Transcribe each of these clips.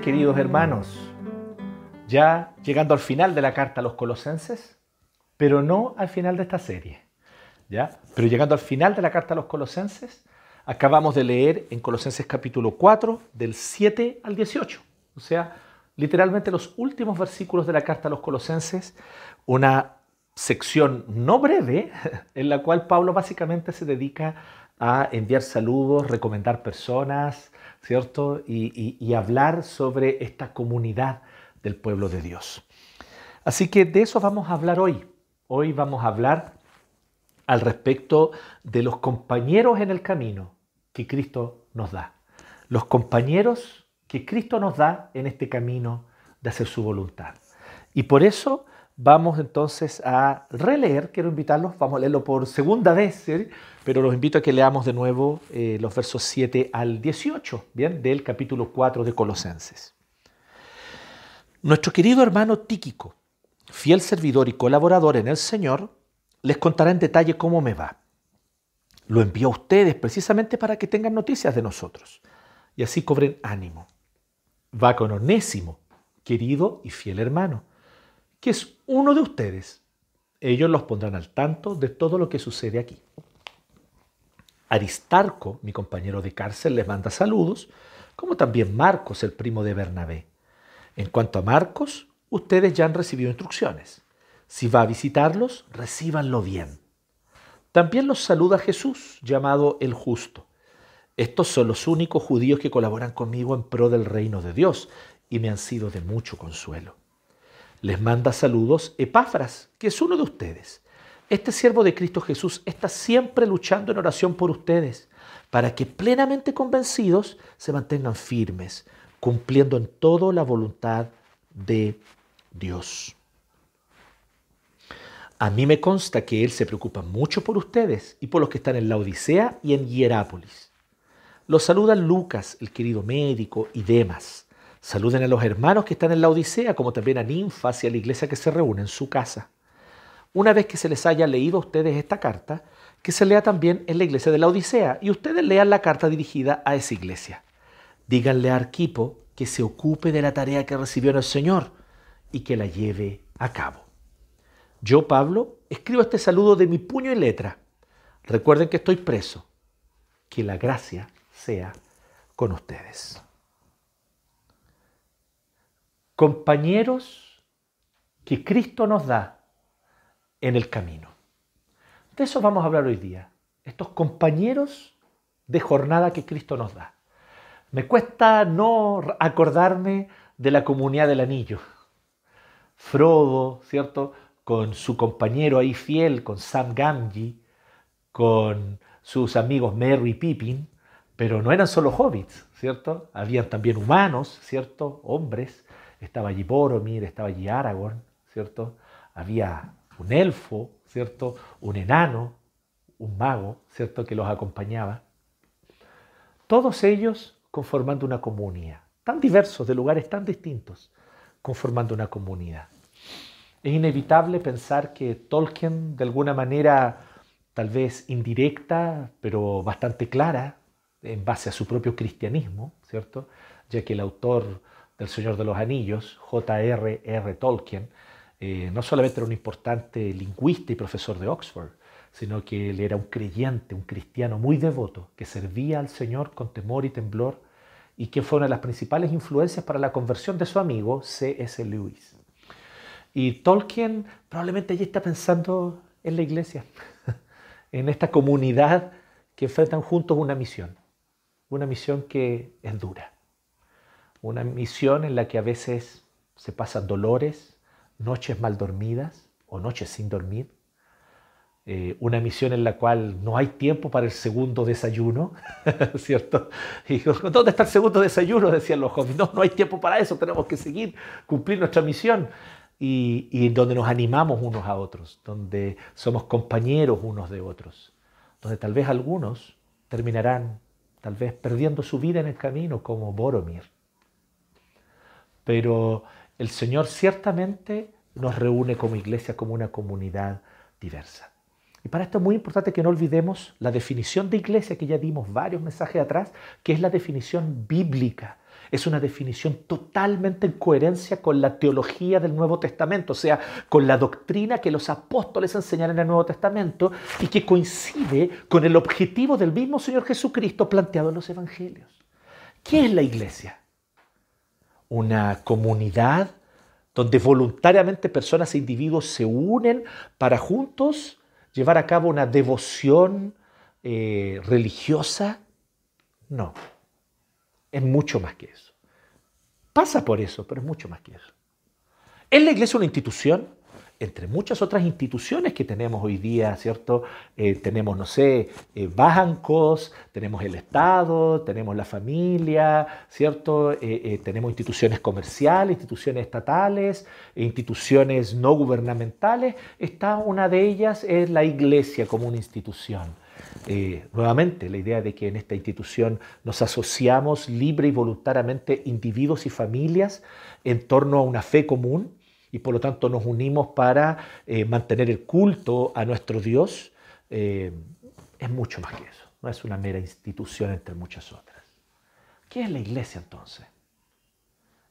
queridos hermanos, ya llegando al final de la carta a los colosenses, pero no al final de esta serie. ¿ya? Pero llegando al final de la carta a los colosenses, acabamos de leer en Colosenses capítulo 4, del 7 al 18. O sea, literalmente los últimos versículos de la carta a los colosenses, una sección no breve, en la cual Pablo básicamente se dedica a enviar saludos, recomendar personas, ¿cierto? Y, hablar sobre esta comunidad del pueblo de Dios. Así que de eso vamos a hablar hoy. Hoy vamos a hablar al respecto de los compañeros en el camino que Cristo nos da. Los compañeros que Cristo nos da en este camino de hacer su voluntad. Y por eso Vamos entonces a releer, quiero invitarlos, vamos a leerlo por segunda vez, pero los invito a que leamos de nuevo eh, los versos 7 al 18, ¿bien? Del capítulo 4 de Colosenses. Nuestro querido hermano Tíquico, fiel servidor y colaborador en el Señor, les contará en detalle cómo me va. Lo envío a ustedes precisamente para que tengan noticias de nosotros y así cobren ánimo. Va con Onésimo, querido y fiel hermano que es uno de ustedes. Ellos los pondrán al tanto de todo lo que sucede aquí. Aristarco, mi compañero de cárcel, les manda saludos, como también Marcos, el primo de Bernabé. En cuanto a Marcos, ustedes ya han recibido instrucciones. Si va a visitarlos, recíbanlo bien. También los saluda Jesús, llamado el justo. Estos son los únicos judíos que colaboran conmigo en pro del reino de Dios y me han sido de mucho consuelo. Les manda saludos Epáfras, que es uno de ustedes. Este siervo de Cristo Jesús está siempre luchando en oración por ustedes, para que plenamente convencidos se mantengan firmes, cumpliendo en todo la voluntad de Dios. A mí me consta que Él se preocupa mucho por ustedes y por los que están en la Odisea y en Hierápolis. Los saludan Lucas, el querido médico, y Demas Saluden a los hermanos que están en la Odisea, como también a Ninfas y a la iglesia que se reúne en su casa. Una vez que se les haya leído a ustedes esta carta, que se lea también en la iglesia de la Odisea y ustedes lean la carta dirigida a esa iglesia. Díganle a Arquipo que se ocupe de la tarea que recibió en el Señor y que la lleve a cabo. Yo, Pablo, escribo este saludo de mi puño y letra. Recuerden que estoy preso. Que la gracia sea con ustedes compañeros que Cristo nos da en el camino. De eso vamos a hablar hoy día, estos compañeros de jornada que Cristo nos da. Me cuesta no acordarme de la comunidad del anillo. Frodo, ¿cierto? Con su compañero ahí fiel, con Sam Gamgee, con sus amigos Merry y Pippin, pero no eran solo hobbits, ¿cierto? Habían también humanos, ¿cierto? Hombres estaba allí Boromir, estaba allí Aragorn, ¿cierto? Había un elfo, ¿cierto? Un enano, un mago, ¿cierto? Que los acompañaba. Todos ellos conformando una comunidad, tan diversos, de lugares tan distintos, conformando una comunidad. Es inevitable pensar que Tolkien, de alguna manera tal vez indirecta, pero bastante clara, en base a su propio cristianismo, ¿cierto? Ya que el autor del Señor de los Anillos, J.R.R. Tolkien, eh, no solamente era un importante lingüista y profesor de Oxford, sino que él era un creyente, un cristiano muy devoto, que servía al Señor con temor y temblor y que fue una de las principales influencias para la conversión de su amigo C.S. Lewis. Y Tolkien probablemente allí está pensando en la iglesia, en esta comunidad que enfrentan juntos una misión, una misión que es dura una misión en la que a veces se pasan dolores, noches mal dormidas o noches sin dormir, eh, una misión en la cual no hay tiempo para el segundo desayuno, ¿cierto? ¿dónde está el segundo desayuno? Decían los jóvenes, no, no hay tiempo para eso, tenemos que seguir, cumplir nuestra misión. Y donde nos animamos unos a otros, donde somos compañeros unos de otros, donde tal vez algunos terminarán tal vez perdiendo su vida en el camino como Boromir pero el Señor ciertamente nos reúne como iglesia, como una comunidad diversa. Y para esto es muy importante que no olvidemos la definición de iglesia que ya dimos varios mensajes atrás, que es la definición bíblica. es una definición totalmente en coherencia con la teología del Nuevo Testamento, o sea, con la doctrina que los apóstoles enseñan en el Nuevo Testamento y que coincide con el objetivo del mismo Señor Jesucristo planteado en los Evangelios. ¿Qué es la iglesia? Una comunidad donde voluntariamente personas e individuos se unen para juntos llevar a cabo una devoción eh, religiosa. No, es mucho más que eso. Pasa por eso, pero es mucho más que eso. ¿Es la iglesia una institución? Entre muchas otras instituciones que tenemos hoy día, ¿cierto? Eh, tenemos, no sé, eh, bancos, tenemos el Estado, tenemos la familia, ¿cierto? Eh, tenemos instituciones comerciales, instituciones estatales, instituciones no gubernamentales. Está una de ellas es la iglesia como una institución. Eh, nuevamente, la idea de que en esta institución nos asociamos libre y voluntariamente individuos y familias en torno a una fe común y por lo tanto nos unimos para eh, mantener el culto a nuestro Dios, eh, es mucho más que eso. No es una mera institución entre muchas otras. ¿Qué es la iglesia entonces?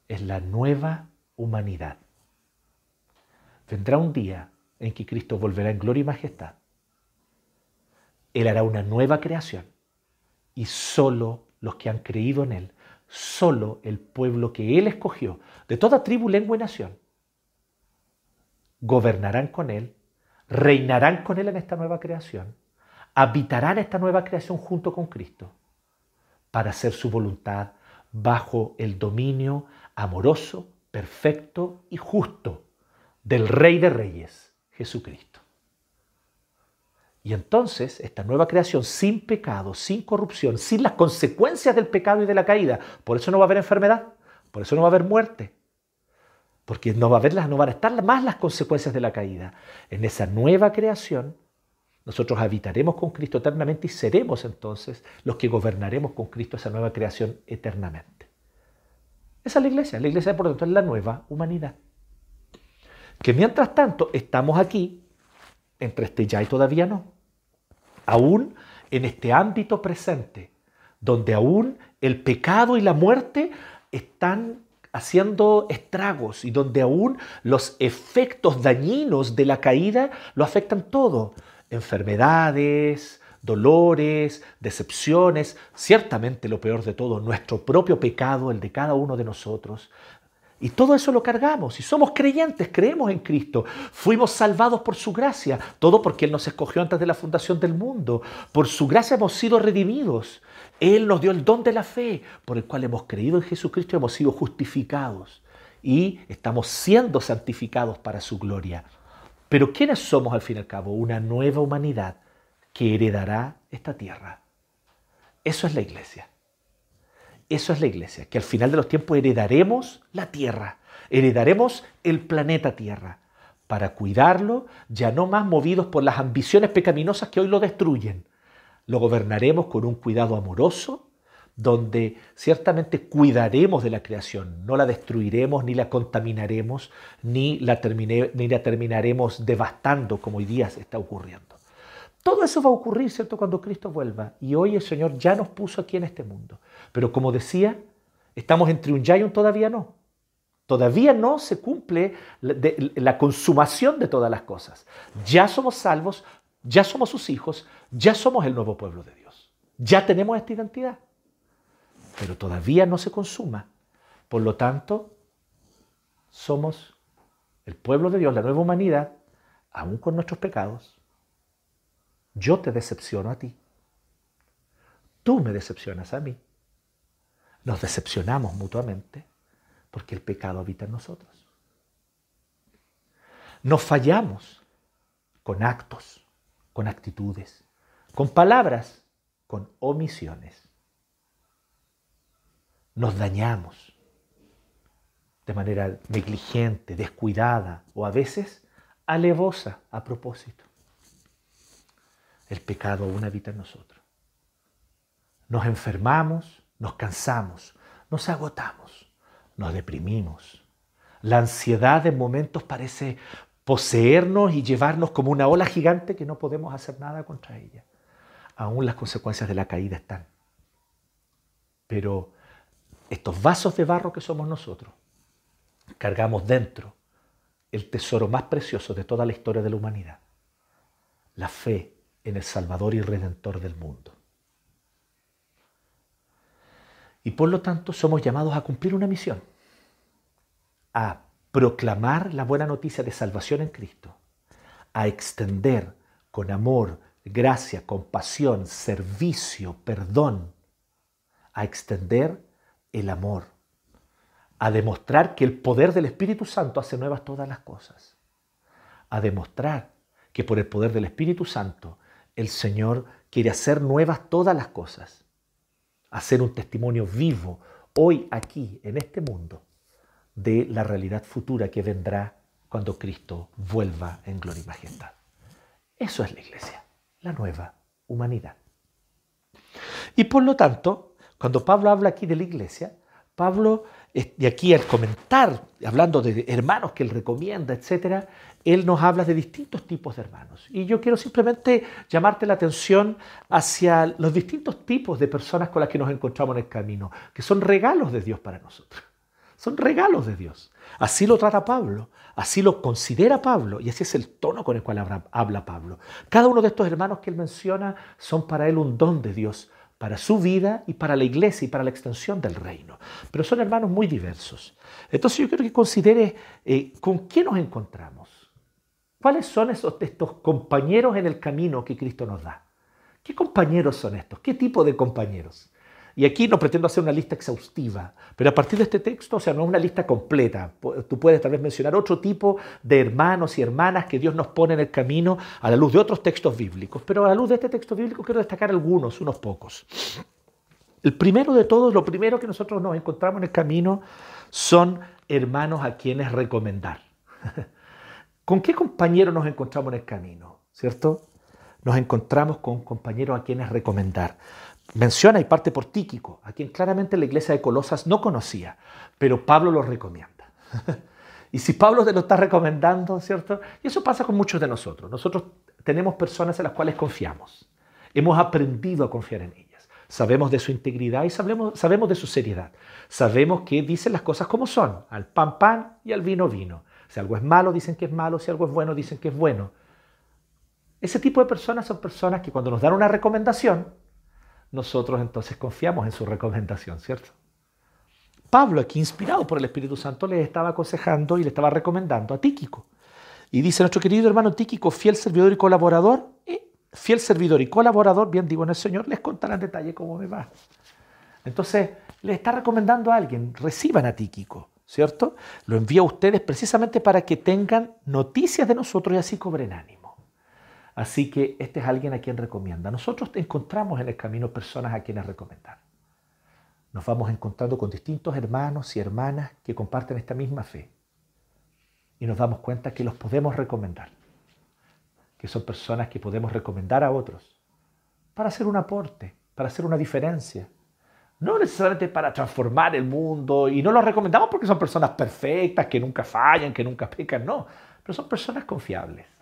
Es la nueva humanidad. Vendrá un día en que Cristo volverá en gloria y majestad él hará una nueva creación y solo los que han creído en Él, solo el pueblo que Él escogió, de toda tribu, lengua y nación, gobernarán con Él, reinarán con Él en esta nueva creación, habitarán esta nueva creación junto con Cristo para hacer su voluntad bajo el dominio amoroso, perfecto y justo del Rey de Reyes, Jesucristo. Y entonces esta nueva creación sin pecado, sin corrupción, sin las consecuencias del pecado y de la caída, por eso no va a haber enfermedad, por eso no va a haber muerte, porque no, va a haber no van a estar más las consecuencias de la caída. En esa nueva creación nosotros habitaremos con Cristo eternamente y seremos entonces los que gobernaremos con Cristo esa nueva creación eternamente. Esa es la iglesia. La iglesia, por lo tanto, es la nueva humanidad. Que mientras tanto estamos aquí, entre este ya y todavía no aún en este ámbito presente, donde aún el pecado y la muerte están haciendo estragos y donde aún los efectos dañinos de la caída lo afectan todo. Enfermedades, dolores, decepciones, ciertamente lo peor de todo, nuestro propio pecado, el de cada uno de nosotros, y todo eso lo cargamos. Y somos creyentes, creemos en Cristo. Fuimos salvados por su gracia. Todo porque Él nos escogió antes de la fundación del mundo. Por su gracia hemos sido redimidos. Él nos dio el don de la fe, por el cual hemos creído en Jesucristo y hemos sido justificados. Y estamos siendo santificados para su gloria. Pero ¿quiénes somos al fin y al cabo? Una nueva humanidad que heredará esta tierra. Eso es la iglesia. Eso es la iglesia, que al final de los tiempos heredaremos la tierra, heredaremos el planeta Tierra, para cuidarlo, ya no más movidos por las ambiciones pecaminosas que hoy lo destruyen. Lo gobernaremos con un cuidado amoroso, donde ciertamente cuidaremos de la creación, no la destruiremos, ni la contaminaremos, ni la, ni la terminaremos devastando como hoy día está ocurriendo. Todo eso va a ocurrir, ¿cierto?, cuando Cristo vuelva. Y hoy el Señor ya nos puso aquí en este mundo. Pero como decía, estamos entre un ya y un todavía no. Todavía no se cumple la consumación de todas las cosas. Ya somos salvos, ya somos sus hijos, ya somos el nuevo pueblo de Dios. Ya tenemos esta identidad. Pero todavía no se consuma. Por lo tanto, somos el pueblo de Dios, la nueva humanidad, aún con nuestros pecados, yo te decepciono a ti. Tú me decepcionas a mí. Nos decepcionamos mutuamente porque el pecado habita en nosotros. Nos fallamos con actos, con actitudes, con palabras, con omisiones. Nos dañamos de manera negligente, descuidada o a veces alevosa a propósito el pecado aún habita en nosotros. Nos enfermamos, nos cansamos, nos agotamos, nos deprimimos. La ansiedad de momentos parece poseernos y llevarnos como una ola gigante que no podemos hacer nada contra ella. Aún las consecuencias de la caída están. Pero estos vasos de barro que somos nosotros, cargamos dentro el tesoro más precioso de toda la historia de la humanidad, la fe en el Salvador y Redentor del mundo. Y por lo tanto somos llamados a cumplir una misión, a proclamar la buena noticia de salvación en Cristo, a extender con amor, gracia, compasión, servicio, perdón, a extender el amor, a demostrar que el poder del Espíritu Santo hace nuevas todas las cosas, a demostrar que por el poder del Espíritu Santo el Señor quiere hacer nuevas todas las cosas, hacer un testimonio vivo hoy aquí, en este mundo, de la realidad futura que vendrá cuando Cristo vuelva en gloria y majestad. Eso es la iglesia, la nueva humanidad. Y por lo tanto, cuando Pablo habla aquí de la iglesia, Pablo, y aquí al comentar, hablando de hermanos que él recomienda, etc., él nos habla de distintos tipos de hermanos. Y yo quiero simplemente llamarte la atención hacia los distintos tipos de personas con las que nos encontramos en el camino, que son regalos de Dios para nosotros. Son regalos de Dios. Así lo trata Pablo, así lo considera Pablo y así es el tono con el cual habla Pablo. Cada uno de estos hermanos que él menciona son para él un don de Dios para su vida y para la iglesia y para la extensión del reino. Pero son hermanos muy diversos. Entonces yo quiero que considere eh, con qué nos encontramos. ¿Cuáles son esos, estos compañeros en el camino que Cristo nos da? ¿Qué compañeros son estos? ¿Qué tipo de compañeros? Y aquí no pretendo hacer una lista exhaustiva, pero a partir de este texto, o sea, no es una lista completa. Tú puedes tal vez mencionar otro tipo de hermanos y hermanas que Dios nos pone en el camino a la luz de otros textos bíblicos, pero a la luz de este texto bíblico quiero destacar algunos, unos pocos. El primero de todos, lo primero que nosotros nos encontramos en el camino son hermanos a quienes recomendar. ¿Con qué compañeros nos encontramos en el camino? ¿Cierto? Nos encontramos con compañeros a quienes recomendar menciona y parte por Tíquico, a quien claramente la iglesia de Colosas no conocía, pero Pablo lo recomienda. y si Pablo te lo está recomendando, ¿cierto? Y eso pasa con muchos de nosotros. Nosotros tenemos personas en las cuales confiamos. Hemos aprendido a confiar en ellas. Sabemos de su integridad y sabemos, sabemos de su seriedad. Sabemos que dicen las cosas como son, al pan pan y al vino vino. Si algo es malo, dicen que es malo, si algo es bueno, dicen que es bueno. Ese tipo de personas son personas que cuando nos dan una recomendación, nosotros entonces confiamos en su recomendación, ¿cierto? Pablo, aquí inspirado por el Espíritu Santo, le estaba aconsejando y le estaba recomendando a Tíquico. Y dice nuestro querido hermano Tíquico, fiel servidor y colaborador, fiel servidor y colaborador, bien digo en el Señor, les contará en detalle cómo me va. Entonces, le está recomendando a alguien, reciban a Tíquico, ¿cierto? Lo envía a ustedes precisamente para que tengan noticias de nosotros y así cobren ánimo. Así que este es alguien a quien recomienda. Nosotros encontramos en el camino personas a quienes recomendar. Nos vamos encontrando con distintos hermanos y hermanas que comparten esta misma fe. Y nos damos cuenta que los podemos recomendar. Que son personas que podemos recomendar a otros para hacer un aporte, para hacer una diferencia. No necesariamente para transformar el mundo. Y no los recomendamos porque son personas perfectas, que nunca fallan, que nunca pecan. No, pero son personas confiables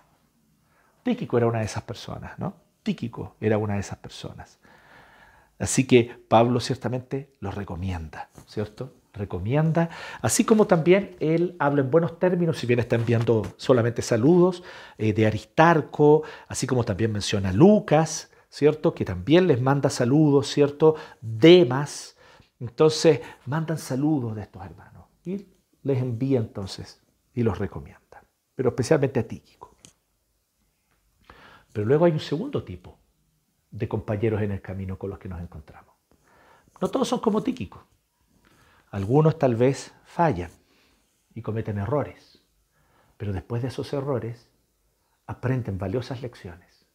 Tíquico era una de esas personas, ¿no? Tíquico era una de esas personas. Así que Pablo ciertamente lo recomienda, ¿cierto? Recomienda, así como también él habla en buenos términos, si bien está enviando solamente saludos eh, de Aristarco, así como también menciona a Lucas, ¿cierto? Que también les manda saludos, ¿cierto? Demas. Entonces, mandan saludos de estos hermanos y les envía entonces y los recomienda, pero especialmente a Tíquico. Pero luego hay un segundo tipo de compañeros en el camino con los que nos encontramos. No todos son como Tíquico. Algunos tal vez fallan y cometen errores, pero después de esos errores aprenden valiosas lecciones.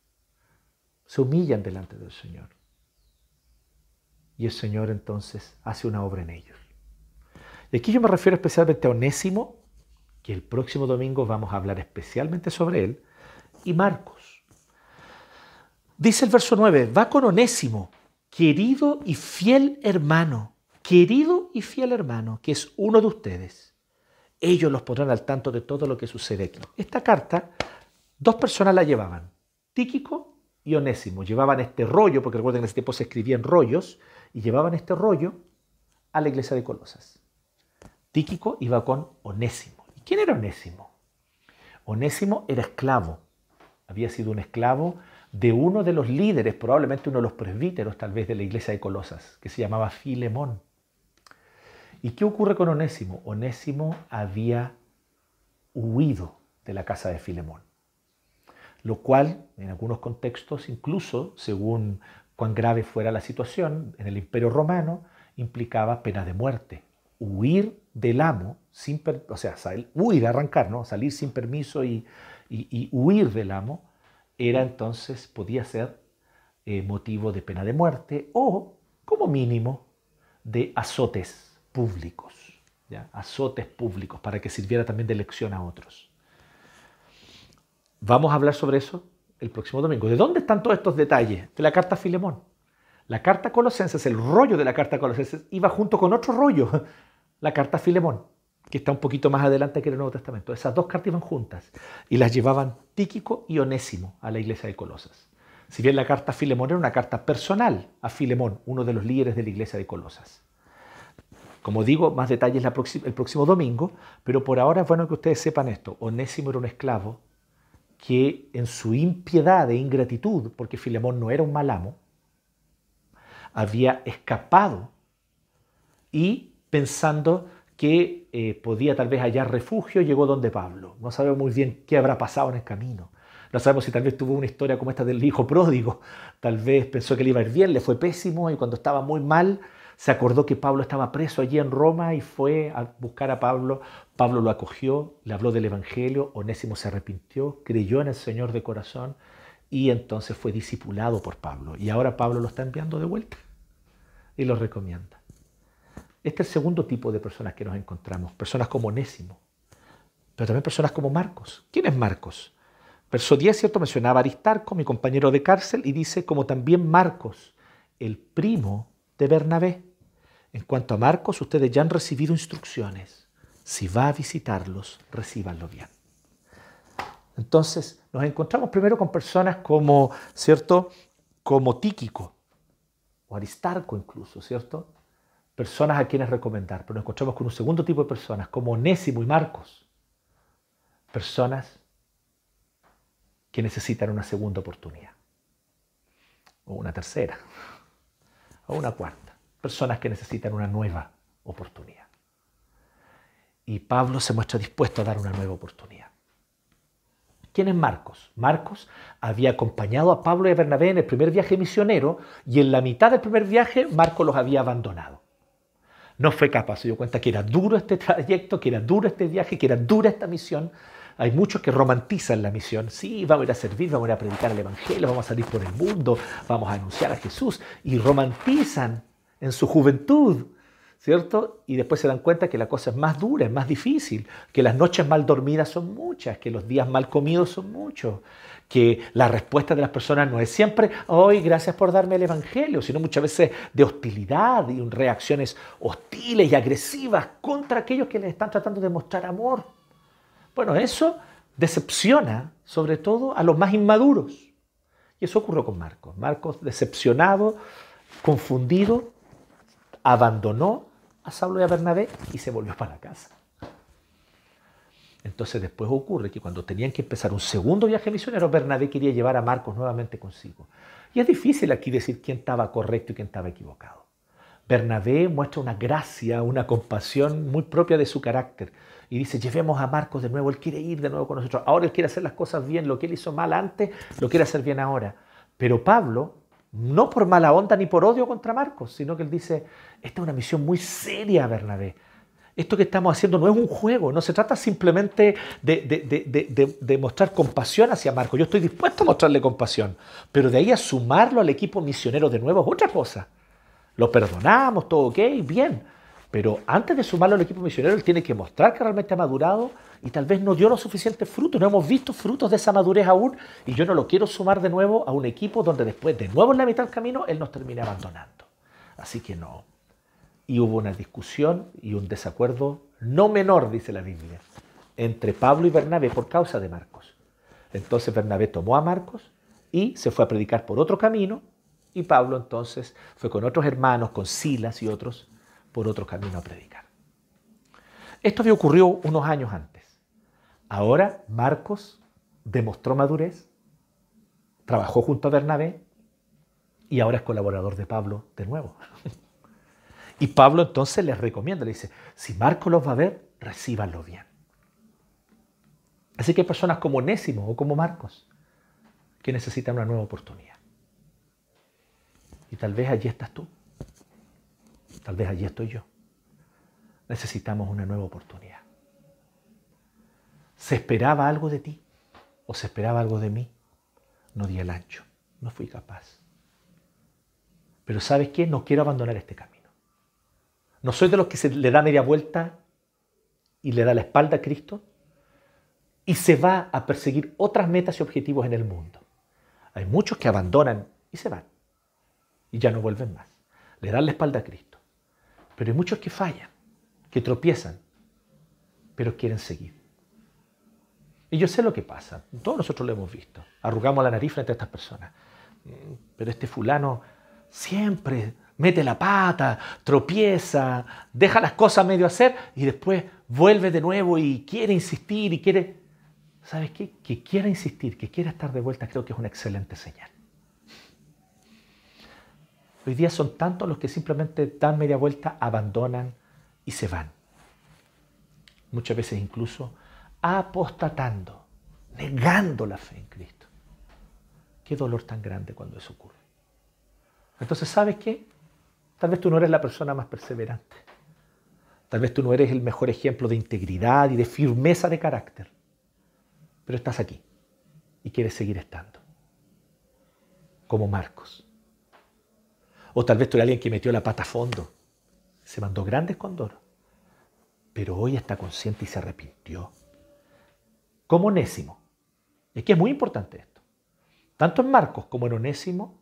Se humillan delante del Señor. Y el Señor entonces hace una obra en ellos. Y aquí yo me refiero especialmente a Onésimo, que el próximo domingo vamos a hablar especialmente sobre él, y Marcos Dice el verso 9, va con Onésimo, querido y fiel hermano, querido y fiel hermano, que es uno de ustedes. Ellos los pondrán al tanto de todo lo que sucede aquí. Esta carta, dos personas la llevaban, Tíquico y Onésimo. Llevaban este rollo, porque recuerden que en ese tiempo se escribían rollos, y llevaban este rollo a la iglesia de Colosas. Tíquico iba con Onésimo. ¿Y quién era Onésimo? Onésimo era esclavo. Había sido un esclavo de uno de los líderes, probablemente uno de los presbíteros tal vez de la iglesia de Colosas, que se llamaba Filemón. ¿Y qué ocurre con Onésimo? Onésimo había huido de la casa de Filemón, lo cual en algunos contextos, incluso según cuán grave fuera la situación en el imperio romano, implicaba pena de muerte. Huir del amo, sin o sea, huir, arrancar, ¿no? salir sin permiso y, huir del amo, era entonces, podía ser eh, motivo de pena de muerte o, como mínimo, de azotes públicos, ¿ya? azotes públicos, para que sirviera también de lección a otros. Vamos a hablar sobre eso el próximo domingo. ¿De dónde están todos estos detalles? De la carta a Filemón. La carta a Colosenses, el rollo de la carta a Colosenses, iba junto con otro rollo, la carta a Filemón, que está un poquito más adelante que el Nuevo Testamento. Esas dos cartas iban juntas y las llevaban Tíquico y Onésimo a la iglesia de Colosas. Si bien la carta a Filemón era una carta personal a Filemón, uno de los líderes de la iglesia de Colosas. Como digo, más detalles el próximo domingo, pero por ahora es bueno que ustedes sepan esto. Onésimo era un esclavo que en su impiedad e ingratitud, porque Filemón no era un mal amo, había escapado y pensando que eh, podía tal vez hallar refugio, llegó donde Pablo. No sabemos muy bien qué habrá pasado en el camino. No sabemos si tal vez tuvo una historia como esta del hijo pródigo. Tal vez pensó que le iba a ir bien, le fue pésimo y cuando estaba muy mal se acordó que Pablo estaba preso allí en Roma y fue a buscar a Pablo. Pablo lo acogió, le habló del Evangelio, Onésimo se arrepintió, creyó en el Señor de corazón y entonces fue discipulado por Pablo. Y ahora Pablo lo está enviando de vuelta y lo recomienda. Este es el segundo tipo de personas que nos encontramos, personas como Onésimo, pero también personas como Marcos. ¿Quién es Marcos? Verso 10, ¿cierto? Mencionaba Aristarco, mi compañero de cárcel, y dice, como también Marcos, el primo de Bernabé. En cuanto a Marcos, ustedes ya han recibido instrucciones. Si va a visitarlos, recíbanlo bien. Entonces, nos encontramos primero con personas como, ¿cierto? Como Tíquico o Aristarco incluso, ¿cierto? Personas a quienes recomendar. Pero nos encontramos con un segundo tipo de personas, como Onésimo y Marcos. Personas que necesitan una segunda oportunidad. O una tercera. O una cuarta personas que necesitan una nueva oportunidad. Y Pablo se muestra dispuesto a dar una nueva oportunidad. ¿Quién es Marcos? Marcos había acompañado a Pablo y a Bernabé en el primer viaje misionero y en la mitad del primer viaje Marcos los había abandonado. No fue capaz, se dio cuenta que era duro este trayecto, que era duro este viaje, que era dura esta misión. Hay muchos que romantizan la misión. Sí, vamos a ir a servir, vamos a ir a predicar el Evangelio, vamos a salir por el mundo, vamos a anunciar a Jesús. Y romantizan en su juventud, ¿cierto? Y después se dan cuenta que la cosa es más dura, es más difícil, que las noches mal dormidas son muchas, que los días mal comidos son muchos, que la respuesta de las personas no es siempre, hoy gracias por darme el Evangelio, sino muchas veces de hostilidad y reacciones hostiles y agresivas contra aquellos que les están tratando de mostrar amor. Bueno, eso decepciona sobre todo a los más inmaduros. Y eso ocurrió con Marcos. Marcos decepcionado, confundido, abandonó a Saulo y a Bernabé y se volvió para casa. Entonces después ocurre que cuando tenían que empezar un segundo viaje misionero, Bernabé quería llevar a Marcos nuevamente consigo. Y es difícil aquí decir quién estaba correcto y quién estaba equivocado. Bernabé muestra una gracia, una compasión muy propia de su carácter. Y dice, llevemos a Marcos de nuevo, él quiere ir de nuevo con nosotros. Ahora él quiere hacer las cosas bien, lo que él hizo mal antes, lo quiere hacer bien ahora. Pero Pablo no por mala onda ni por odio contra Marcos, sino que él dice, esta es una misión muy seria, Bernabé. Esto que estamos haciendo no es un juego, no se trata simplemente de, mostrar compasión hacia Marcos. Yo estoy dispuesto a mostrarle compasión, pero de ahí a sumarlo al equipo misionero de nuevo es otra cosa. Lo perdonamos, todo ok, bien, pero antes de sumarlo al equipo misionero, él tiene que mostrar que realmente ha madurado y tal vez no dio los suficientes frutos. No hemos visto frutos de esa madurez aún y yo no lo quiero sumar de nuevo a un equipo donde después de nuevo en la mitad del camino él nos termine abandonando. Así que no. Y hubo una discusión y un desacuerdo no menor, dice la Biblia, entre Pablo y Bernabé por causa de Marcos. Entonces Bernabé tomó a Marcos y se fue a predicar por otro camino y Pablo entonces fue con otros hermanos, con Silas y otros por otro camino a predicar. Esto había ocurrido unos años antes. Ahora Marcos demostró madurez, trabajó junto a Bernabé y ahora es colaborador de Pablo de nuevo. Y Pablo entonces les recomienda, le dice, si Marcos los va a ver, recíbanlo bien. Así que hay personas como Nésimo o como Marcos que necesitan una nueva oportunidad. Y tal vez allí estás tú. Tal vez allí estoy yo. Necesitamos una nueva oportunidad. ¿Se esperaba algo de ti? ¿O se esperaba algo de mí? No di el ancho. No fui capaz. Pero ¿sabes qué? No quiero abandonar este camino. No soy de los que se le da media vuelta y le da la espalda a Cristo y se va a perseguir otras metas y objetivos en el mundo. Hay muchos que abandonan y se van y ya no vuelven más. Le dan la espalda a Cristo. Pero hay muchos que fallan, que tropiezan, pero quieren seguir. Y yo sé lo que pasa, todos nosotros lo hemos visto. Arrugamos la nariz frente a estas personas. Mm, pero este fulano siempre mete la pata, tropieza, deja las cosas medio hacer y después vuelve de nuevo y quiere insistir y quiere... ¿Sabes qué? Que quiera insistir, que quiera estar de vuelta, creo que es una excelente señal. Hoy día son tantos los que simplemente dan media vuelta, abandonan y se van. Muchas veces incluso apostatando, negando la fe en Cristo. Qué dolor tan grande cuando eso ocurre. Entonces, ¿sabes qué? Tal vez tú no eres la persona más perseverante. Tal vez tú no eres el mejor ejemplo de integridad y de firmeza de carácter. Pero estás aquí y quieres seguir estando. Como Marcos. O tal vez tú eres alguien que metió la pata a fondo. Se mandó grandes condoros. Pero hoy está consciente y se arrepintió. Como Onésimo. Es que es muy importante esto. Tanto en Marcos como en Onésimo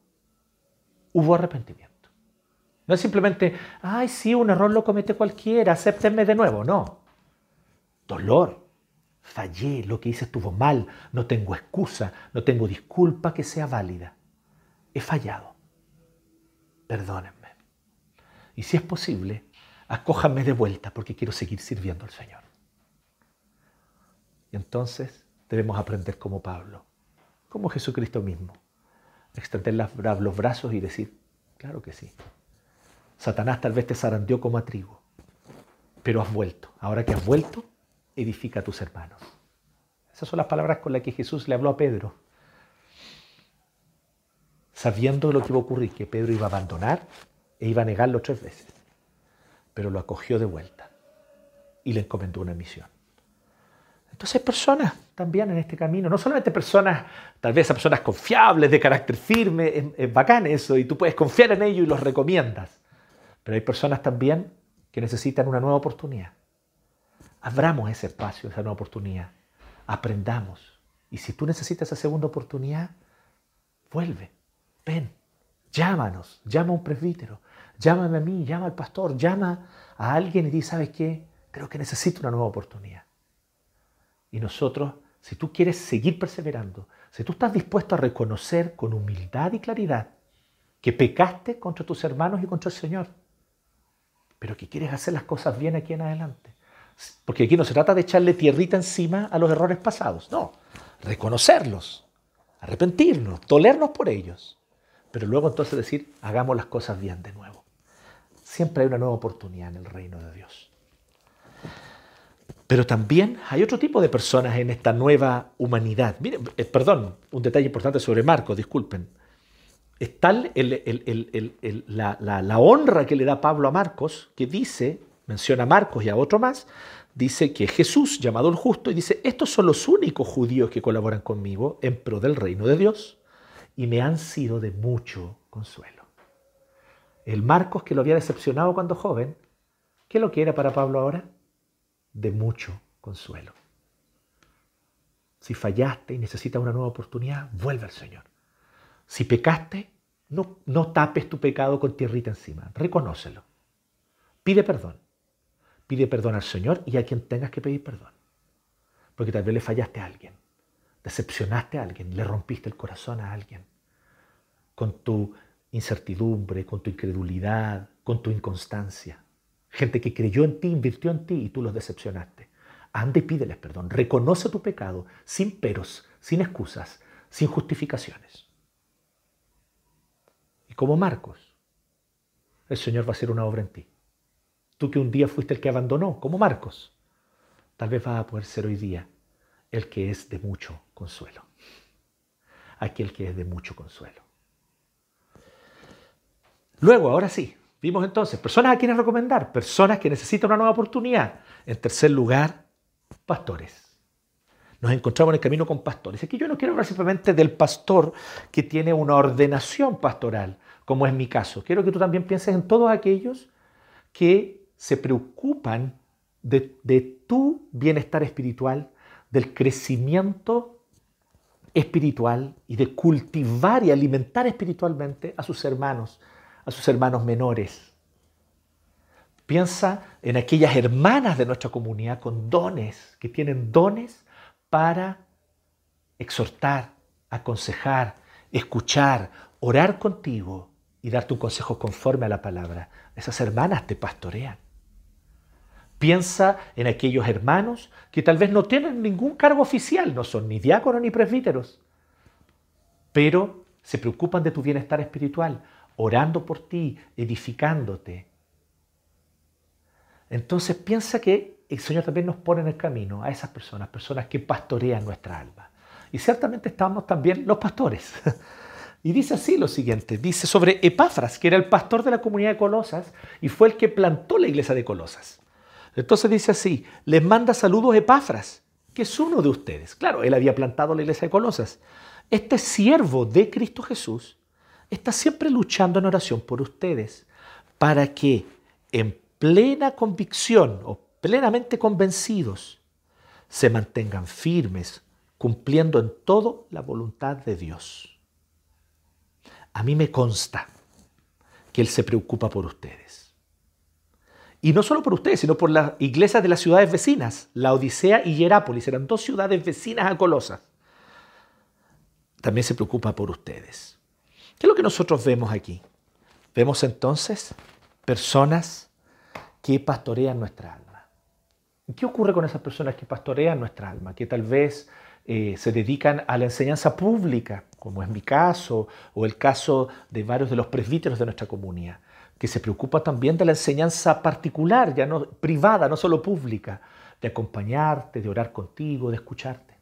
hubo arrepentimiento. No es simplemente, ay, sí, un error lo comete cualquiera, acéptenme de nuevo. No. Dolor. Fallé, lo que hice estuvo mal, no tengo excusa, no tengo disculpa que sea válida. He fallado perdónenme. Y si es posible, acójanme de vuelta porque quiero seguir sirviendo al Señor. Y entonces debemos aprender como Pablo, como Jesucristo mismo, extender los brazos y decir, claro que sí. Satanás tal vez te zarandeó como a trigo, pero has vuelto. Ahora que has vuelto, edifica a tus hermanos. Esas son las palabras con las que Jesús le habló a Pedro sabiendo lo que iba a ocurrir, que Pedro iba a abandonar e iba a negarlo tres veces. Pero lo acogió de vuelta y le encomendó una misión. Entonces personas también en este camino, no solamente personas, tal vez a personas confiables, de carácter firme, es, bacán eso, y tú puedes confiar en ellos y los recomiendas. Pero hay personas también que necesitan una nueva oportunidad. Abramos ese espacio, esa nueva oportunidad. Aprendamos. Y si tú necesitas esa segunda oportunidad, vuelve ven, llámanos, llama a un presbítero, llámame a mí, llama al pastor, llama a alguien y di, ¿sabes qué? Creo que necesito una nueva oportunidad. Y nosotros, si tú quieres seguir perseverando, si tú estás dispuesto a reconocer con humildad y claridad que pecaste contra tus hermanos y contra el Señor, pero que quieres hacer las cosas bien aquí en adelante. Porque aquí no se trata de echarle tierrita encima a los errores pasados, no, reconocerlos, arrepentirnos, tolernos por ellos pero luego entonces decir, hagamos las cosas bien de nuevo. Siempre hay una nueva oportunidad en el reino de Dios. Pero también hay otro tipo de personas en esta nueva humanidad. Eh, perdón, un detalle importante sobre Marcos, disculpen. Es tal la, la honra que le da Pablo a Marcos que dice, menciona a Marcos y a otro más, dice que Jesús, llamado el justo, y dice, estos son los únicos judíos que colaboran conmigo en pro del reino de Dios y me han sido de mucho consuelo. El Marcos que lo había decepcionado cuando joven, ¿qué lo que era para Pablo ahora? De mucho consuelo. Si fallaste y necesitas una nueva oportunidad, vuelve al Señor. Si pecaste, no, no tapes tu pecado con tierrita encima, reconócelo. Pide perdón. Pide perdón al Señor y a quien tengas que pedir perdón. Porque tal vez le fallaste a alguien decepcionaste a alguien, le rompiste el corazón a alguien, con tu incertidumbre, con tu incredulidad, con tu inconstancia. gente que creyó en ti, invirtió en ti y tú los decepcionaste. Anda y pídeles perdón. Reconoce tu pecado sin peros, sin excusas, sin justificaciones. Como Marcos, el Señor va a hacer una obra en ti. Tú que un día fuiste el que abandonó, como Marcos, tal vez vas a poder ser hoy día el que es de mucho consuelo. Aquel que es de mucho consuelo. Luego, ahora sí, vimos entonces personas a quienes recomendar, personas que necesitan una nueva oportunidad. En tercer lugar, pastores. Nos encontramos en el camino con pastores. Aquí yo no quiero hablar simplemente del pastor que tiene una ordenación pastoral, como es mi caso. Quiero que tú también pienses en todos aquellos que se preocupan de, de tu bienestar espiritual, del crecimiento espiritual y de cultivar y alimentar espiritualmente a sus hermanos, a sus hermanos menores. Piensa en aquellas hermanas de nuestra comunidad con dones, que tienen dones para exhortar, aconsejar, escuchar, orar contigo y darte un consejo conforme a la palabra. Esas hermanas te pastorean. Piensa en aquellos hermanos que tal vez no tienen ningún cargo oficial, no son ni diáconos ni presbíteros, pero se preocupan de tu bienestar espiritual, orando por ti, edificándote. Entonces piensa que el Señor también nos pone en el camino a esas personas, personas que pastorean nuestra alma. Y ciertamente estamos también los pastores. Y dice así lo siguiente, dice sobre Epafras, que era el pastor de la comunidad de Colosas y fue el que plantó la iglesia de Colosas. Entonces dice así, les manda saludos Epafras, que es uno de ustedes. Claro, él había plantado la iglesia de Colosas. Este siervo de Cristo Jesús está siempre luchando en oración por ustedes, para que en plena convicción o plenamente convencidos se mantengan firmes, cumpliendo en todo la voluntad de Dios. A mí me consta que Él se preocupa por ustedes. Y no solo por ustedes, sino por las iglesias de las ciudades vecinas, la Odisea y Hierápolis, eran dos ciudades vecinas a Colosas. También se preocupa por ustedes. ¿Qué es lo que nosotros vemos aquí? Vemos entonces personas que pastorean nuestra alma. ¿Qué ocurre con esas personas que pastorean nuestra alma? Que tal vez eh, se dedican a la enseñanza pública, como es mi caso, o el caso de varios de los presbíteros de nuestra comunidad, que se preocupa también de la enseñanza particular, ya no privada, no solo pública, de acompañarte, de orar contigo, de escucharte.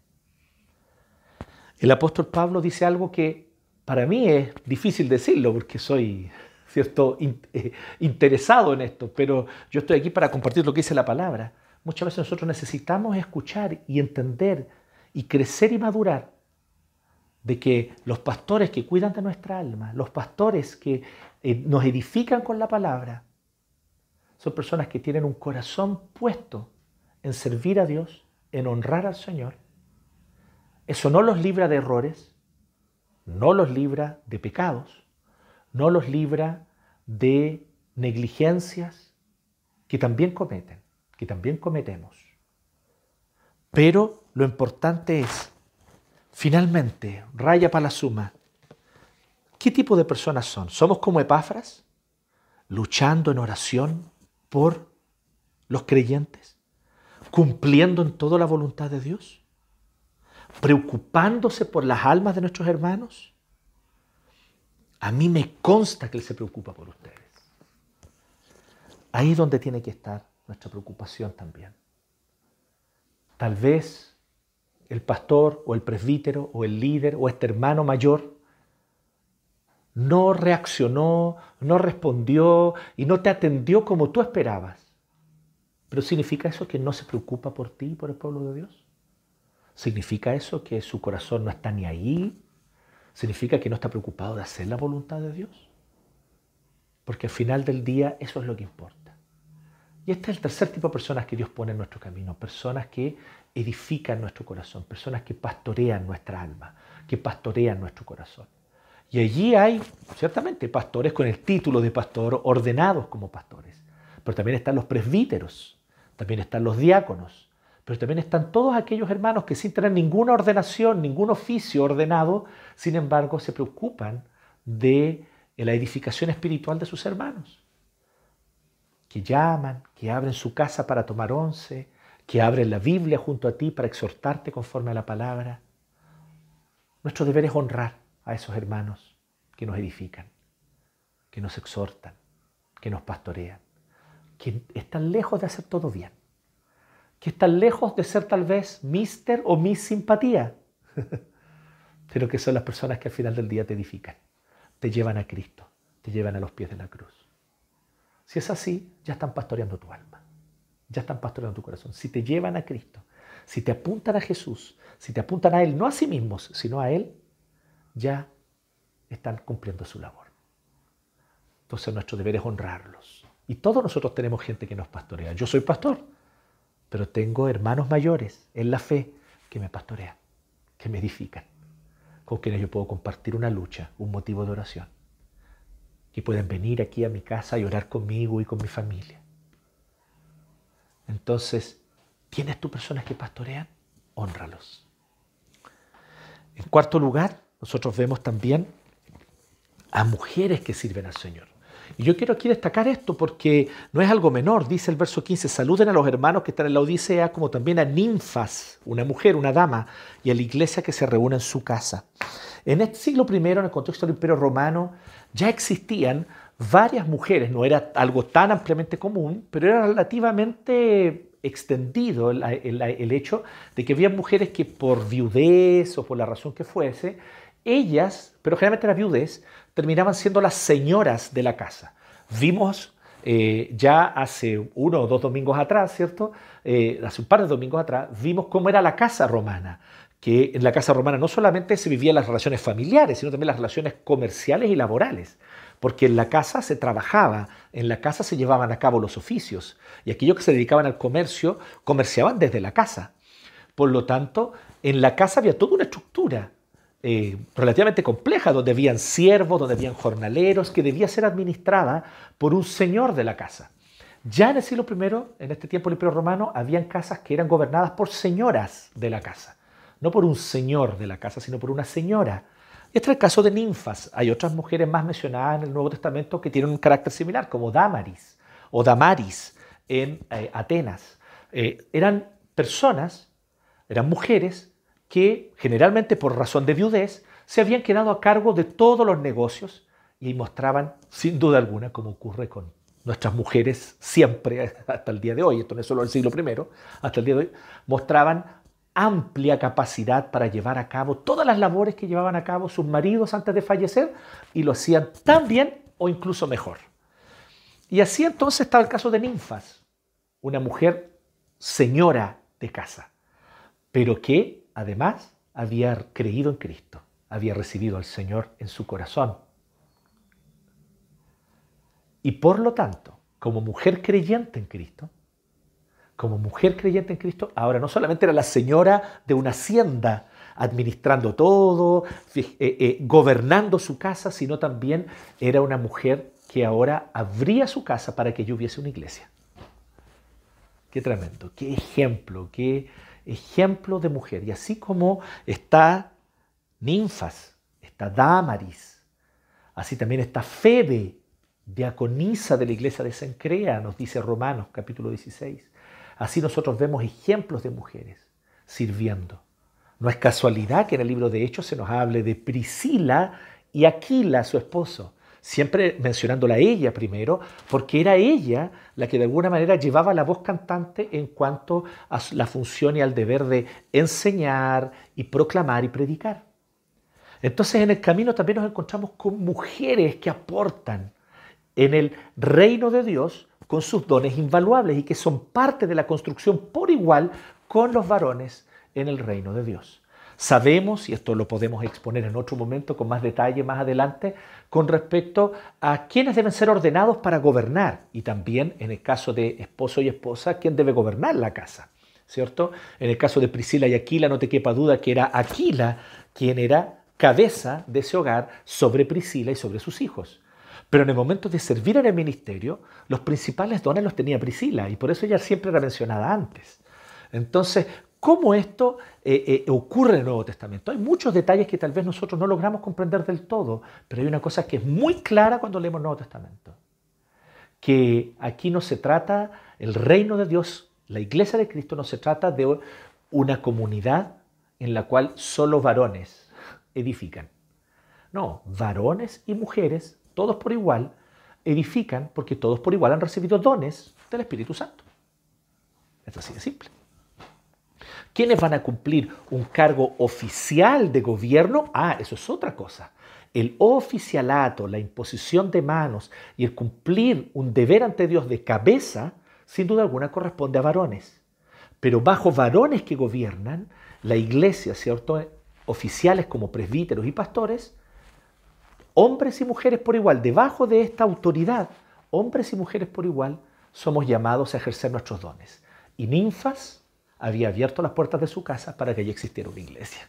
El apóstol Pablo dice algo que para mí es difícil decirlo porque soy cierto eh, interesado en esto, pero yo estoy aquí para compartir lo que dice la palabra. Muchas veces nosotros necesitamos escuchar y entender y crecer y madurar de que los pastores que cuidan de nuestra alma, los pastores que eh, nos edifican con la palabra, son personas que tienen un corazón puesto en servir a Dios, en honrar al Señor. Eso no los libra de errores, no los libra de pecados, no los libra de negligencias que también cometen, que también cometemos. Pero lo importante es, finalmente, raya para la suma, ¿qué tipo de personas son? ¿Somos como Epáfras, luchando en oración por los creyentes, cumpliendo en todo la voluntad de Dios? preocupándose por las almas de nuestros hermanos? A mí me consta que Él se preocupa por ustedes. Ahí es donde tiene que estar nuestra preocupación también. Tal vez el pastor o el presbítero o el líder o este hermano mayor no reaccionó, no respondió y no te atendió como tú esperabas. Pero ¿significa eso que no se preocupa por ti y por el pueblo de Dios? ¿Significa eso que su corazón no está ni ahí? ¿Significa que no está preocupado de hacer la voluntad de Dios? Porque al final del día eso es lo que importa. Y este es el tercer tipo de personas que Dios pone en nuestro camino, personas que edifican nuestro corazón, personas que pastorean nuestra alma, que pastorean nuestro corazón. Y allí hay, ciertamente, pastores con el título de pastor, ordenados como pastores, pero también están los presbíteros, también están los diáconos, pero también están todos aquellos hermanos que sin tener ninguna ordenación, ningún oficio ordenado, sin embargo se preocupan de la edificación espiritual de sus hermanos. Que llaman, que abren su casa para tomar once, que abren la Biblia junto a ti para exhortarte conforme a la palabra. Nuestro deber es honrar a esos hermanos que nos edifican, que nos exhortan, que nos pastorean, que están lejos de hacer todo bien, que están lejos de ser tal vez mister o mis simpatía, pero que son las personas que al final del día te edifican, te llevan a Cristo, te llevan a los pies de la cruz. Si es así, ya están pastoreando tu alma, ya están pastoreando tu corazón. Si te llevan a Cristo, si te apuntan a Jesús, si te apuntan a Él, no a sí mismos, sino a Él, ya están cumpliendo su labor. Entonces nuestro deber es honrarlos. Y todos nosotros tenemos gente que nos pastorea. Yo soy pastor, pero tengo hermanos mayores en la fe que me pastorean, que me edifican, con quienes yo puedo compartir una lucha, un motivo de oración que pueden venir aquí a mi casa y orar conmigo y con mi familia. Entonces, ¿tienes tú personas que pastorean? Honralos. En cuarto lugar, nosotros vemos también a mujeres que sirven al Señor. Y yo quiero aquí destacar esto porque no es algo menor. Dice el verso 15, saluden a los hermanos que están en la Odisea, como también a ninfas, una mujer, una dama, y a la iglesia que se reúne en su casa. En este siglo I, en el contexto del Imperio Romano, ya existían varias mujeres, no era algo tan ampliamente común, pero era relativamente extendido el, hecho de que había mujeres que por viudez o por la razón que fuese, ellas, pero generalmente la viudez, terminaban siendo las señoras de la casa. Vimos eh, ya hace uno o dos domingos atrás, ¿cierto? Eh, hace un par de domingos atrás, vimos cómo era la casa romana que en la casa romana no solamente se vivían las relaciones familiares, sino también las relaciones comerciales y laborales, porque en la casa se trabajaba, en la casa se llevaban a cabo los oficios, y aquellos que se dedicaban al comercio comerciaban desde la casa. Por lo tanto, en la casa había toda una estructura eh, relativamente compleja, donde habían siervos, donde habían jornaleros, que debía ser administrada por un señor de la casa. Ya en el siglo I, en este tiempo del Imperio Romano, habían casas que eran gobernadas por señoras de la casa no por un señor de la casa, sino por una señora. Este es el caso de ninfas. Hay otras mujeres más mencionadas en el Nuevo Testamento que tienen un carácter similar, como Damaris o Damaris en eh, Atenas. Eh, eran personas, eran mujeres que generalmente por razón de viudez se habían quedado a cargo de todos los negocios y mostraban, sin duda alguna, como ocurre con nuestras mujeres siempre hasta el día de hoy, esto no es solo el siglo I, hasta el día de hoy, mostraban amplia capacidad para llevar a cabo todas las labores que llevaban a cabo sus maridos antes de fallecer y lo hacían tan bien o incluso mejor. Y así entonces está el caso de Ninfas, una mujer señora de casa, pero que además había creído en Cristo, había recibido al Señor en su corazón. Y por lo tanto, como mujer creyente en Cristo, como mujer creyente en Cristo, ahora no solamente era la señora de una hacienda, administrando todo, eh, eh, gobernando su casa, sino también era una mujer que ahora abría su casa para que yo hubiese una iglesia. Qué tremendo, qué ejemplo, qué ejemplo de mujer. Y así como está Ninfas, está Damaris, así también está Febe, diaconisa de la iglesia de Sencrea, nos dice Romanos capítulo 16. Así nosotros vemos ejemplos de mujeres sirviendo. No es casualidad que en el libro de Hechos se nos hable de Priscila y Aquila, su esposo, siempre mencionándola a ella primero, porque era ella la que de alguna manera llevaba la voz cantante en cuanto a la función y al deber de enseñar y proclamar y predicar. Entonces en el camino también nos encontramos con mujeres que aportan en el reino de Dios con sus dones invaluables y que son parte de la construcción por igual con los varones en el reino de Dios. Sabemos, y esto lo podemos exponer en otro momento con más detalle más adelante, con respecto a quiénes deben ser ordenados para gobernar y también en el caso de esposo y esposa, quién debe gobernar la casa, ¿cierto? En el caso de Priscila y Aquila no te quepa duda que era Aquila quien era cabeza de ese hogar sobre Priscila y sobre sus hijos. Pero en el momento de servir en el ministerio, los principales dones los tenía Priscila y por eso ella siempre era mencionada antes. Entonces, ¿cómo esto eh, eh, ocurre en el Nuevo Testamento? Hay muchos detalles que tal vez nosotros no logramos comprender del todo, pero hay una cosa que es muy clara cuando leemos el Nuevo Testamento, que aquí no se trata, el reino de Dios, la iglesia de Cristo no se trata de una comunidad en la cual solo varones edifican. No, varones y mujeres, todos por igual, edifican porque todos por igual han recibido dones del Espíritu Santo. Es así de simple. ¿Quiénes van a cumplir un cargo oficial de gobierno? Ah, eso es otra cosa. El oficialato, la imposición de manos y el cumplir un deber ante Dios de cabeza, sin duda alguna corresponde a varones. Pero bajo varones que gobiernan, la iglesia, ¿cierto? Oficiales como presbíteros y pastores, hombres y mujeres por igual, debajo de esta autoridad, hombres y mujeres por igual, somos llamados a ejercer nuestros dones. Y ninfas había abierto las puertas de su casa para que allí existiera una iglesia.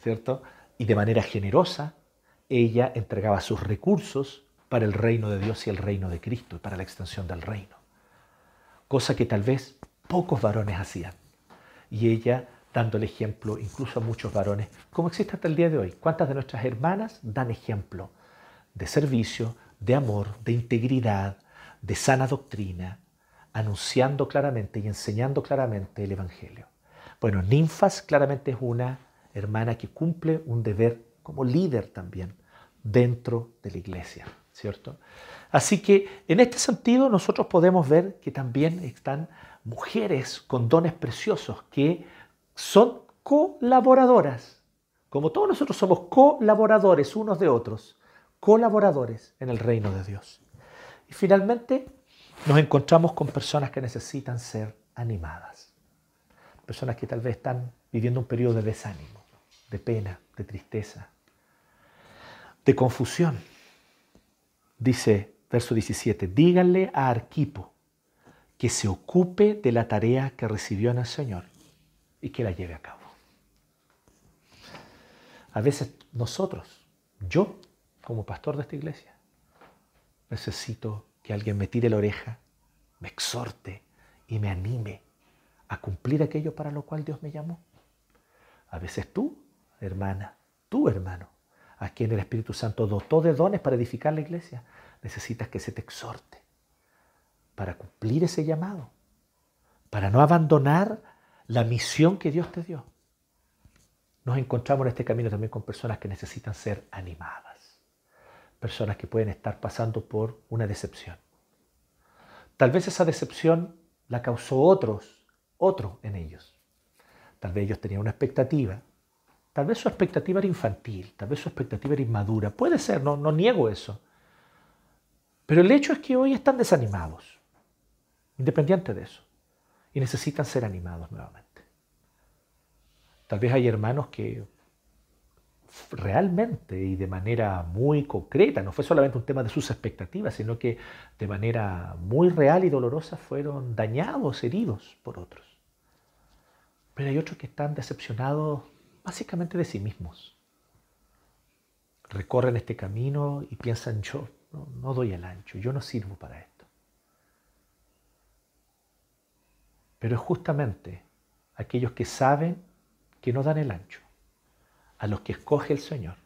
¿Cierto? Y de manera generosa, ella entregaba sus recursos para el reino de Dios y el reino de Cristo, y para la extensión del reino. Cosa que tal vez pocos varones hacían. Y ella dando el ejemplo incluso a muchos varones, como existe hasta el día de hoy. ¿Cuántas de nuestras hermanas dan ejemplo de servicio, de amor, de integridad, de sana doctrina, anunciando claramente y enseñando claramente el Evangelio? Bueno, Ninfas claramente es una hermana que cumple un deber como líder también dentro de la iglesia, ¿cierto? Así que en este sentido nosotros podemos ver que también están mujeres con dones preciosos que son colaboradoras. Como todos nosotros somos colaboradores unos de otros, colaboradores en el reino de Dios. Y finalmente nos encontramos con personas que necesitan ser animadas. Personas que tal vez están viviendo un periodo de desánimo, de pena, de tristeza, de confusión. Dice verso 17, díganle a Arquipo que se ocupe de la tarea que recibió en el Señor y que la lleve a cabo. A veces nosotros, yo como pastor de esta iglesia, necesito que alguien me tire la oreja, me exhorte y me anime a cumplir aquello para lo cual Dios me llamó. A veces tú, hermana, tú, hermano, a quien el Espíritu Santo dotó de dones para edificar la iglesia, necesitas que se te exhorte para cumplir ese llamado, para no abandonar la misión que Dios te dio. Nos encontramos en este camino también con personas que necesitan ser animadas, personas que pueden estar pasando por una decepción. Tal vez esa decepción la causó otros, otro en ellos. Tal vez ellos tenían una expectativa, tal vez su expectativa era infantil, tal vez su expectativa era inmadura, puede ser, no, no niego eso. Pero el hecho es que hoy están desanimados, independiente de eso y necesitan ser animados nuevamente. Tal vez hay hermanos que realmente y de manera muy concreta, no fue solamente un tema de sus expectativas, sino que de manera muy real y dolorosa fueron dañados, heridos por otros. Pero hay otros que están decepcionados básicamente de sí mismos. Recorren este camino y piensan yo no, doy el ancho, yo no sirvo para esto. Pero es justamente aquellos que saben que no dan el ancho, a los que escoge el Señor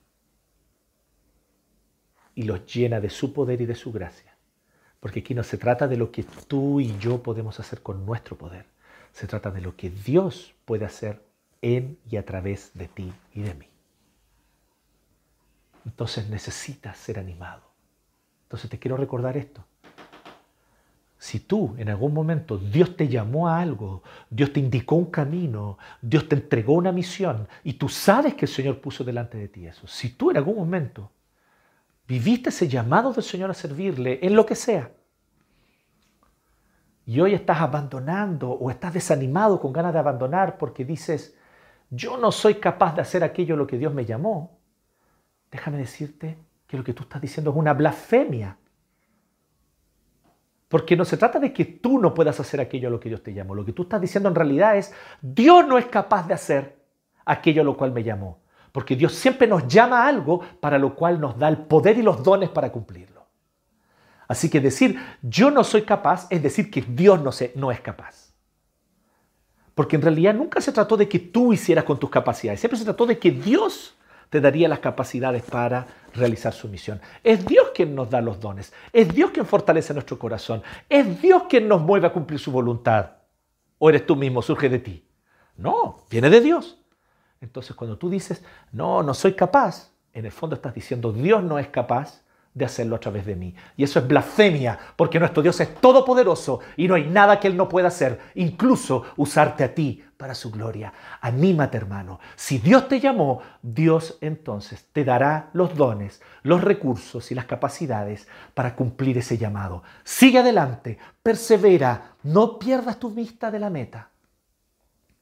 y los llena de su poder y de su gracia. Porque aquí no se trata de lo que tú y yo podemos hacer con nuestro poder, se trata de lo que Dios puede hacer en y a través de ti y de mí. Entonces necesitas ser animado. Entonces te quiero recordar esto. Si tú en algún momento Dios te llamó a algo, Dios te indicó un camino, Dios te entregó una misión y tú sabes que el Señor puso delante de ti eso, si tú en algún momento viviste ese llamado del Señor a servirle en lo que sea, y hoy estás abandonando o estás desanimado con ganas de abandonar porque dices, yo no soy capaz de hacer aquello lo que Dios me llamó, déjame decirte que lo que tú estás diciendo es una blasfemia porque no se trata de que tú no puedas hacer aquello a lo que Dios te llamó. Lo que tú estás diciendo en realidad es, Dios no es capaz de hacer aquello a lo cual me llamó. Porque Dios siempre nos llama a algo para lo cual nos da el poder y los dones para cumplirlo. Así que decir, yo no soy capaz, es decir que Dios no, no es capaz. Porque en realidad nunca se trató de que tú hicieras con tus capacidades, siempre se trató de que Dios te daría las capacidades para realizar su misión. Es Dios quien nos da los dones, es Dios quien fortalece nuestro corazón, es Dios quien nos mueve a cumplir su voluntad. ¿O eres tú mismo, surge de ti? No, viene de Dios. Entonces cuando tú dices, no, no soy capaz, en el fondo estás diciendo, Dios no es capaz de hacerlo a través de mí. Y eso es blasfemia, porque nuestro Dios es todopoderoso y no hay nada que Él no pueda hacer, incluso usarte a ti para su gloria. Anímate, hermano. Si Dios te llamó, Dios entonces te dará los dones, los recursos y las capacidades para cumplir ese llamado. Sigue adelante, persevera, no pierdas tu vista de la meta.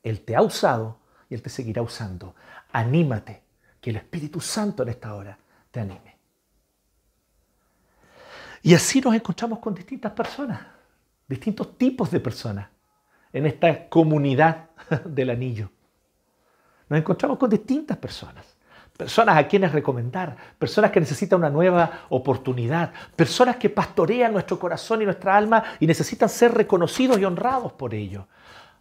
Él te ha usado y Él te seguirá usando. Anímate, que el Espíritu Santo en esta hora te anime. Y así nos encontramos con distintas personas, distintos tipos de personas en esta comunidad del anillo. Nos encontramos con distintas personas. Personas a quienes recomendar, personas que necesitan una nueva oportunidad, personas que pastorean nuestro corazón y nuestra alma y necesitan ser reconocidos y honrados por ello.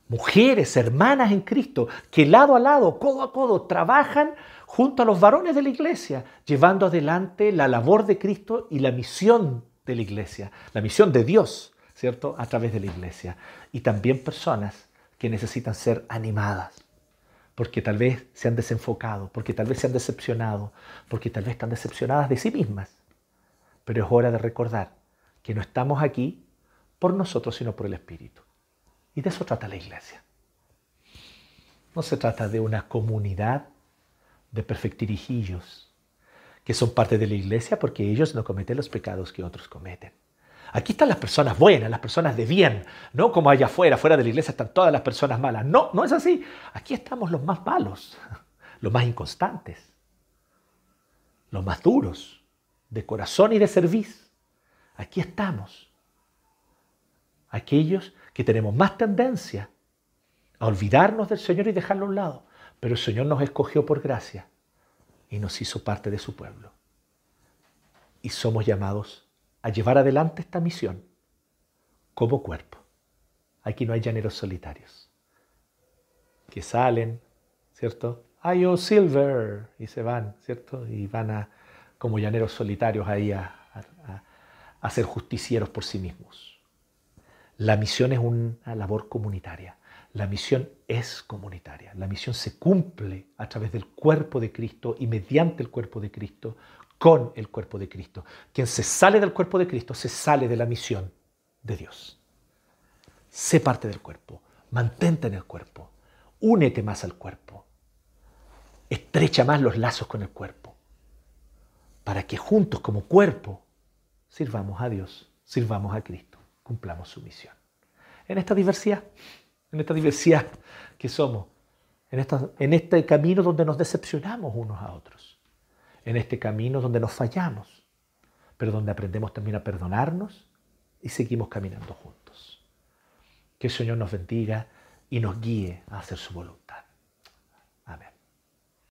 Mujeres, hermanas en Cristo, que lado a lado, codo a codo, trabajan junto a los varones de la iglesia, llevando adelante la labor de Cristo y la misión de la iglesia, la misión de Dios, ¿cierto? A través de la iglesia. Y también personas que necesitan ser animadas, porque tal vez se han desenfocado, porque tal vez se han decepcionado, porque tal vez están decepcionadas de sí mismas. Pero es hora de recordar que no estamos aquí por nosotros, sino por el Espíritu. Y de eso trata la iglesia. No se trata de una comunidad de perfectirijillos, que son parte de la iglesia porque ellos no cometen los pecados que otros cometen. Aquí están las personas buenas, las personas de bien, no como allá afuera, fuera de la iglesia están todas las personas malas. No, no es así. Aquí estamos los más malos, los más inconstantes, los más duros, de corazón y de servicio. Aquí estamos. Aquellos que tenemos más tendencia a olvidarnos del Señor y dejarlo a un lado. Pero el Señor nos escogió por gracia y nos hizo parte de su pueblo. Y somos llamados a llevar adelante esta misión como cuerpo. Aquí no hay llaneros solitarios que salen, ¿cierto? Ay, oh, Silver, y se van, ¿cierto? Y van a, como llaneros solitarios ahí a, a ser justicieros por sí mismos. La misión es una labor comunitaria. La misión es comunitaria. La misión se cumple a través del cuerpo de Cristo y mediante el cuerpo de Cristo, con el cuerpo de Cristo. Quien se sale del cuerpo de Cristo se sale de la misión de Dios. Sé parte del cuerpo, mantente en el cuerpo, únete más al cuerpo, estrecha más los lazos con el cuerpo, para que juntos como cuerpo sirvamos a Dios, sirvamos a Cristo, cumplamos su misión. En esta diversidad en esta diversidad que somos, en, este camino donde nos decepcionamos unos a otros, en este camino donde nos fallamos, pero donde aprendemos también a perdonarnos y seguimos caminando juntos. Que el Señor nos bendiga y nos guíe a hacer su voluntad.